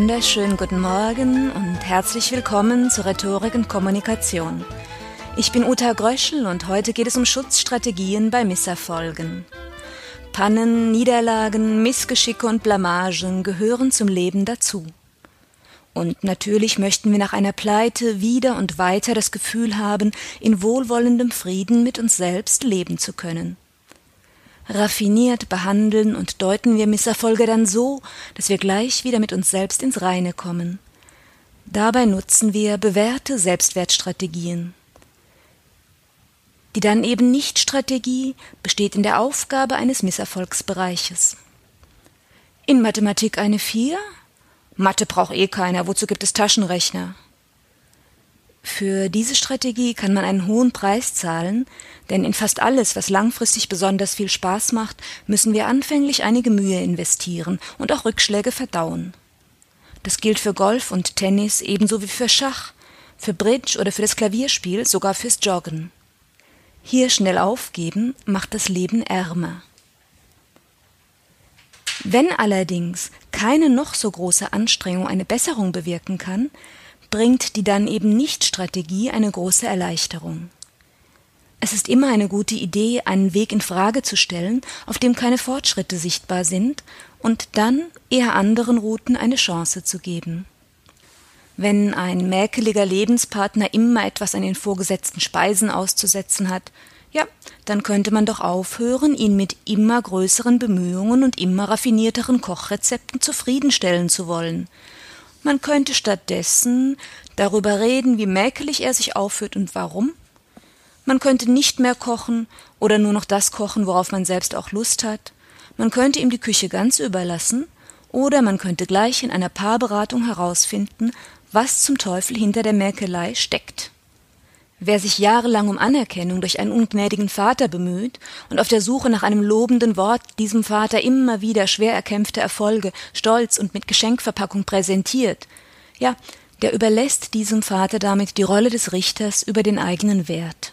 Wunderschönen guten Morgen und herzlich willkommen zur Rhetorik und Kommunikation. Ich bin Uta Gröschel und heute geht es um Schutzstrategien bei Misserfolgen. Pannen, Niederlagen, Missgeschicke und Blamagen gehören zum Leben dazu. Und natürlich möchten wir nach einer Pleite wieder und weiter das Gefühl haben, in wohlwollendem Frieden mit uns selbst leben zu können. Raffiniert behandeln und deuten wir Misserfolge dann so, dass wir gleich wieder mit uns selbst ins Reine kommen. Dabei nutzen wir bewährte Selbstwertstrategien. Die dann eben nicht Strategie besteht in der Aufgabe eines Misserfolgsbereiches. In Mathematik eine Vier? Mathe braucht eh keiner, wozu gibt es Taschenrechner? Für diese Strategie kann man einen hohen Preis zahlen, denn in fast alles, was langfristig besonders viel Spaß macht, müssen wir anfänglich einige Mühe investieren und auch Rückschläge verdauen. Das gilt für Golf und Tennis ebenso wie für Schach, für Bridge oder für das Klavierspiel, sogar fürs Joggen. Hier schnell aufgeben macht das Leben ärmer. Wenn allerdings keine noch so große Anstrengung eine Besserung bewirken kann, bringt die dann eben nicht Strategie eine große Erleichterung. Es ist immer eine gute Idee, einen Weg in Frage zu stellen, auf dem keine Fortschritte sichtbar sind, und dann eher anderen Routen eine Chance zu geben. Wenn ein mäkeliger Lebenspartner immer etwas an den vorgesetzten Speisen auszusetzen hat, ja, dann könnte man doch aufhören, ihn mit immer größeren Bemühungen und immer raffinierteren Kochrezepten zufriedenstellen zu wollen. Man könnte stattdessen darüber reden, wie mäkelig er sich aufführt und warum. Man könnte nicht mehr kochen oder nur noch das kochen, worauf man selbst auch Lust hat. Man könnte ihm die Küche ganz überlassen oder man könnte gleich in einer Paarberatung herausfinden, was zum Teufel hinter der Mäkelei steckt. Wer sich jahrelang um Anerkennung durch einen ungnädigen Vater bemüht und auf der Suche nach einem lobenden Wort diesem Vater immer wieder schwer erkämpfte Erfolge stolz und mit Geschenkverpackung präsentiert, ja, der überlässt diesem Vater damit die Rolle des Richters über den eigenen Wert.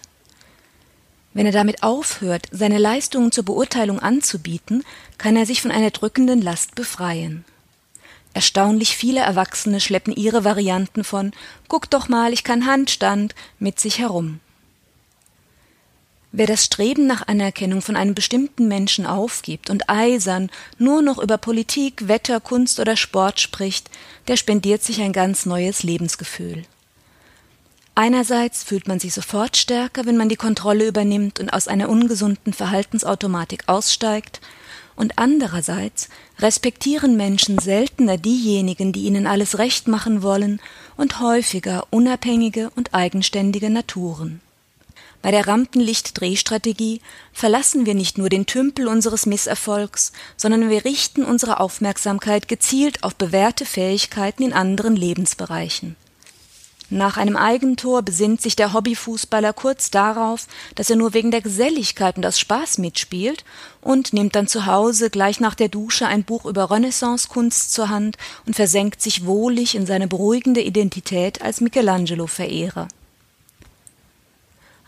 Wenn er damit aufhört, seine Leistungen zur Beurteilung anzubieten, kann er sich von einer drückenden Last befreien. Erstaunlich viele Erwachsene schleppen ihre Varianten von Guck doch mal, ich kann Handstand mit sich herum. Wer das Streben nach Anerkennung von einem bestimmten Menschen aufgibt und eisern nur noch über Politik, Wetter, Kunst oder Sport spricht, der spendiert sich ein ganz neues Lebensgefühl. Einerseits fühlt man sich sofort stärker, wenn man die Kontrolle übernimmt und aus einer ungesunden Verhaltensautomatik aussteigt, und andererseits respektieren Menschen seltener diejenigen, die ihnen alles recht machen wollen, und häufiger unabhängige und eigenständige Naturen. Bei der Rampenlicht-Drehstrategie verlassen wir nicht nur den Tümpel unseres Misserfolgs, sondern wir richten unsere Aufmerksamkeit gezielt auf bewährte Fähigkeiten in anderen Lebensbereichen. Nach einem Eigentor besinnt sich der Hobbyfußballer kurz darauf, dass er nur wegen der Geselligkeit und aus Spaß mitspielt und nimmt dann zu Hause gleich nach der Dusche ein Buch über Renaissancekunst zur Hand und versenkt sich wohlig in seine beruhigende Identität als Michelangelo-Verehrer.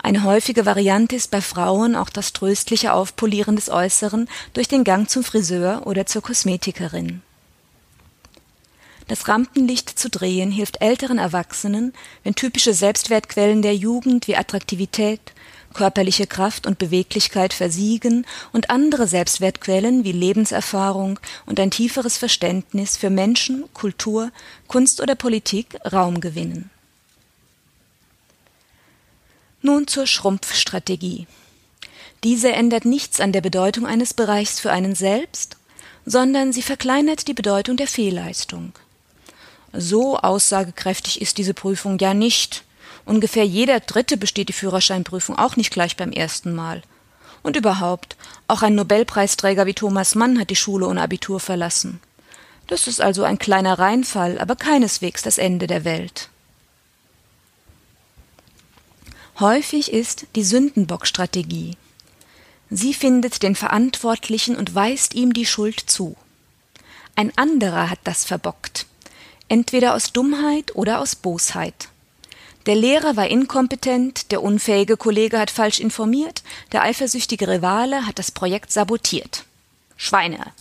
Eine häufige Variante ist bei Frauen auch das tröstliche Aufpolieren des Äußeren durch den Gang zum Friseur oder zur Kosmetikerin. Das Rampenlicht zu drehen hilft älteren Erwachsenen, wenn typische Selbstwertquellen der Jugend wie Attraktivität, körperliche Kraft und Beweglichkeit versiegen und andere Selbstwertquellen wie Lebenserfahrung und ein tieferes Verständnis für Menschen, Kultur, Kunst oder Politik Raum gewinnen. Nun zur Schrumpfstrategie. Diese ändert nichts an der Bedeutung eines Bereichs für einen selbst, sondern sie verkleinert die Bedeutung der Fehlleistung. So aussagekräftig ist diese Prüfung ja nicht. Ungefähr jeder Dritte besteht die Führerscheinprüfung auch nicht gleich beim ersten Mal. Und überhaupt, auch ein Nobelpreisträger wie Thomas Mann hat die Schule ohne Abitur verlassen. Das ist also ein kleiner Reinfall, aber keineswegs das Ende der Welt. Häufig ist die Sündenbockstrategie. Sie findet den Verantwortlichen und weist ihm die Schuld zu. Ein anderer hat das verbockt entweder aus Dummheit oder aus Bosheit. Der Lehrer war inkompetent, der unfähige Kollege hat falsch informiert, der eifersüchtige Rivale hat das Projekt sabotiert. Schweine.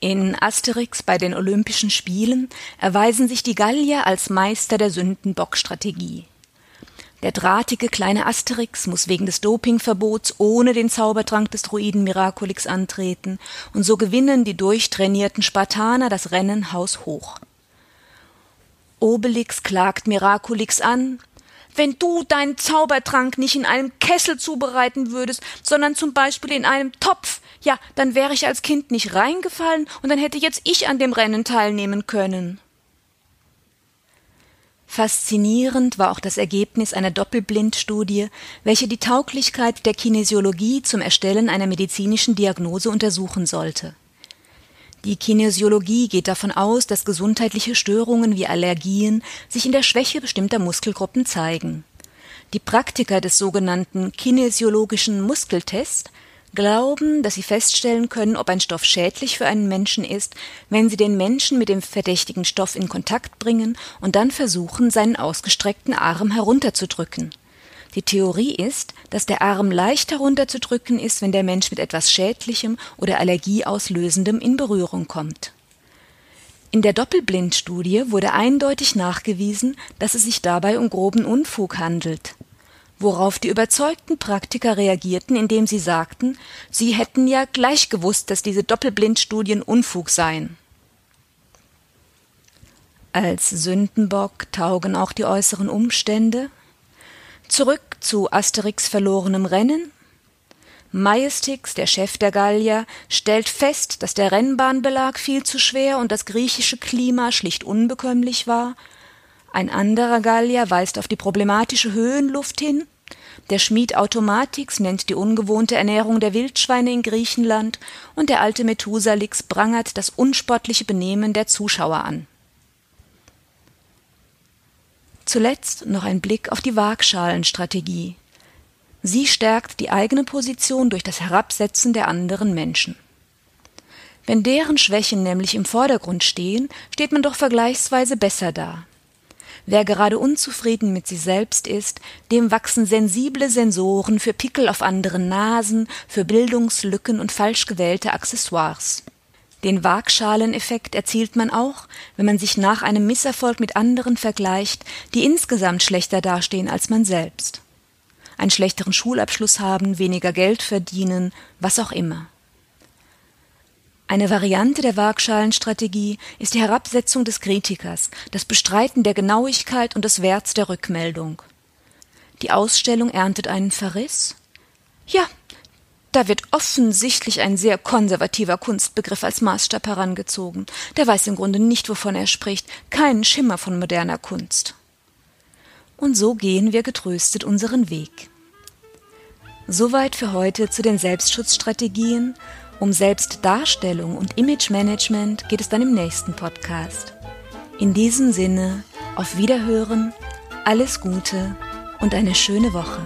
In Asterix bei den Olympischen Spielen erweisen sich die Gallier als Meister der Sündenbock-Strategie. Der drahtige kleine Asterix muss wegen des Dopingverbots ohne den Zaubertrank des Druiden Miraculix antreten, und so gewinnen die durchtrainierten Spartaner das Rennen haushoch. Obelix klagt Miraculix an, wenn du deinen Zaubertrank nicht in einem Kessel zubereiten würdest, sondern zum Beispiel in einem Topf, ja, dann wäre ich als Kind nicht reingefallen und dann hätte jetzt ich an dem Rennen teilnehmen können. Faszinierend war auch das Ergebnis einer Doppelblindstudie, welche die Tauglichkeit der Kinesiologie zum Erstellen einer medizinischen Diagnose untersuchen sollte. Die Kinesiologie geht davon aus, dass gesundheitliche Störungen wie Allergien sich in der Schwäche bestimmter Muskelgruppen zeigen. Die Praktiker des sogenannten kinesiologischen Muskeltests glauben, dass sie feststellen können, ob ein Stoff schädlich für einen Menschen ist, wenn sie den Menschen mit dem verdächtigen Stoff in Kontakt bringen und dann versuchen, seinen ausgestreckten Arm herunterzudrücken. Die Theorie ist, dass der Arm leicht herunterzudrücken ist, wenn der Mensch mit etwas Schädlichem oder Allergieauslösendem in Berührung kommt. In der Doppelblindstudie wurde eindeutig nachgewiesen, dass es sich dabei um groben Unfug handelt worauf die überzeugten Praktiker reagierten, indem sie sagten, sie hätten ja gleich gewusst, dass diese Doppelblindstudien Unfug seien. Als Sündenbock taugen auch die äußeren Umstände. Zurück zu Asterix verlorenem Rennen. Majestix, der Chef der Gallier, stellt fest, dass der Rennbahnbelag viel zu schwer und das griechische Klima schlicht unbekömmlich war ein anderer Gallier weist auf die problematische Höhenluft hin. Der Schmied Automatix nennt die ungewohnte Ernährung der Wildschweine in Griechenland und der alte Methusalix prangert das unsportliche Benehmen der Zuschauer an. Zuletzt noch ein Blick auf die Waagschalenstrategie. Sie stärkt die eigene Position durch das Herabsetzen der anderen Menschen. Wenn deren Schwächen nämlich im Vordergrund stehen, steht man doch vergleichsweise besser da. Wer gerade unzufrieden mit sich selbst ist, dem wachsen sensible Sensoren für Pickel auf anderen Nasen, für Bildungslücken und falsch gewählte Accessoires. Den Waagschaleneffekt erzielt man auch, wenn man sich nach einem Misserfolg mit anderen vergleicht, die insgesamt schlechter dastehen als man selbst. Einen schlechteren Schulabschluss haben, weniger Geld verdienen, was auch immer. Eine Variante der Waagschalenstrategie ist die Herabsetzung des Kritikers, das Bestreiten der Genauigkeit und des Werts der Rückmeldung. Die Ausstellung erntet einen Verriss? Ja, da wird offensichtlich ein sehr konservativer Kunstbegriff als Maßstab herangezogen. Der weiß im Grunde nicht, wovon er spricht, keinen Schimmer von moderner Kunst. Und so gehen wir getröstet unseren Weg. Soweit für heute zu den Selbstschutzstrategien um Selbstdarstellung und Imagemanagement geht es dann im nächsten Podcast. In diesem Sinne, auf Wiederhören, alles Gute und eine schöne Woche.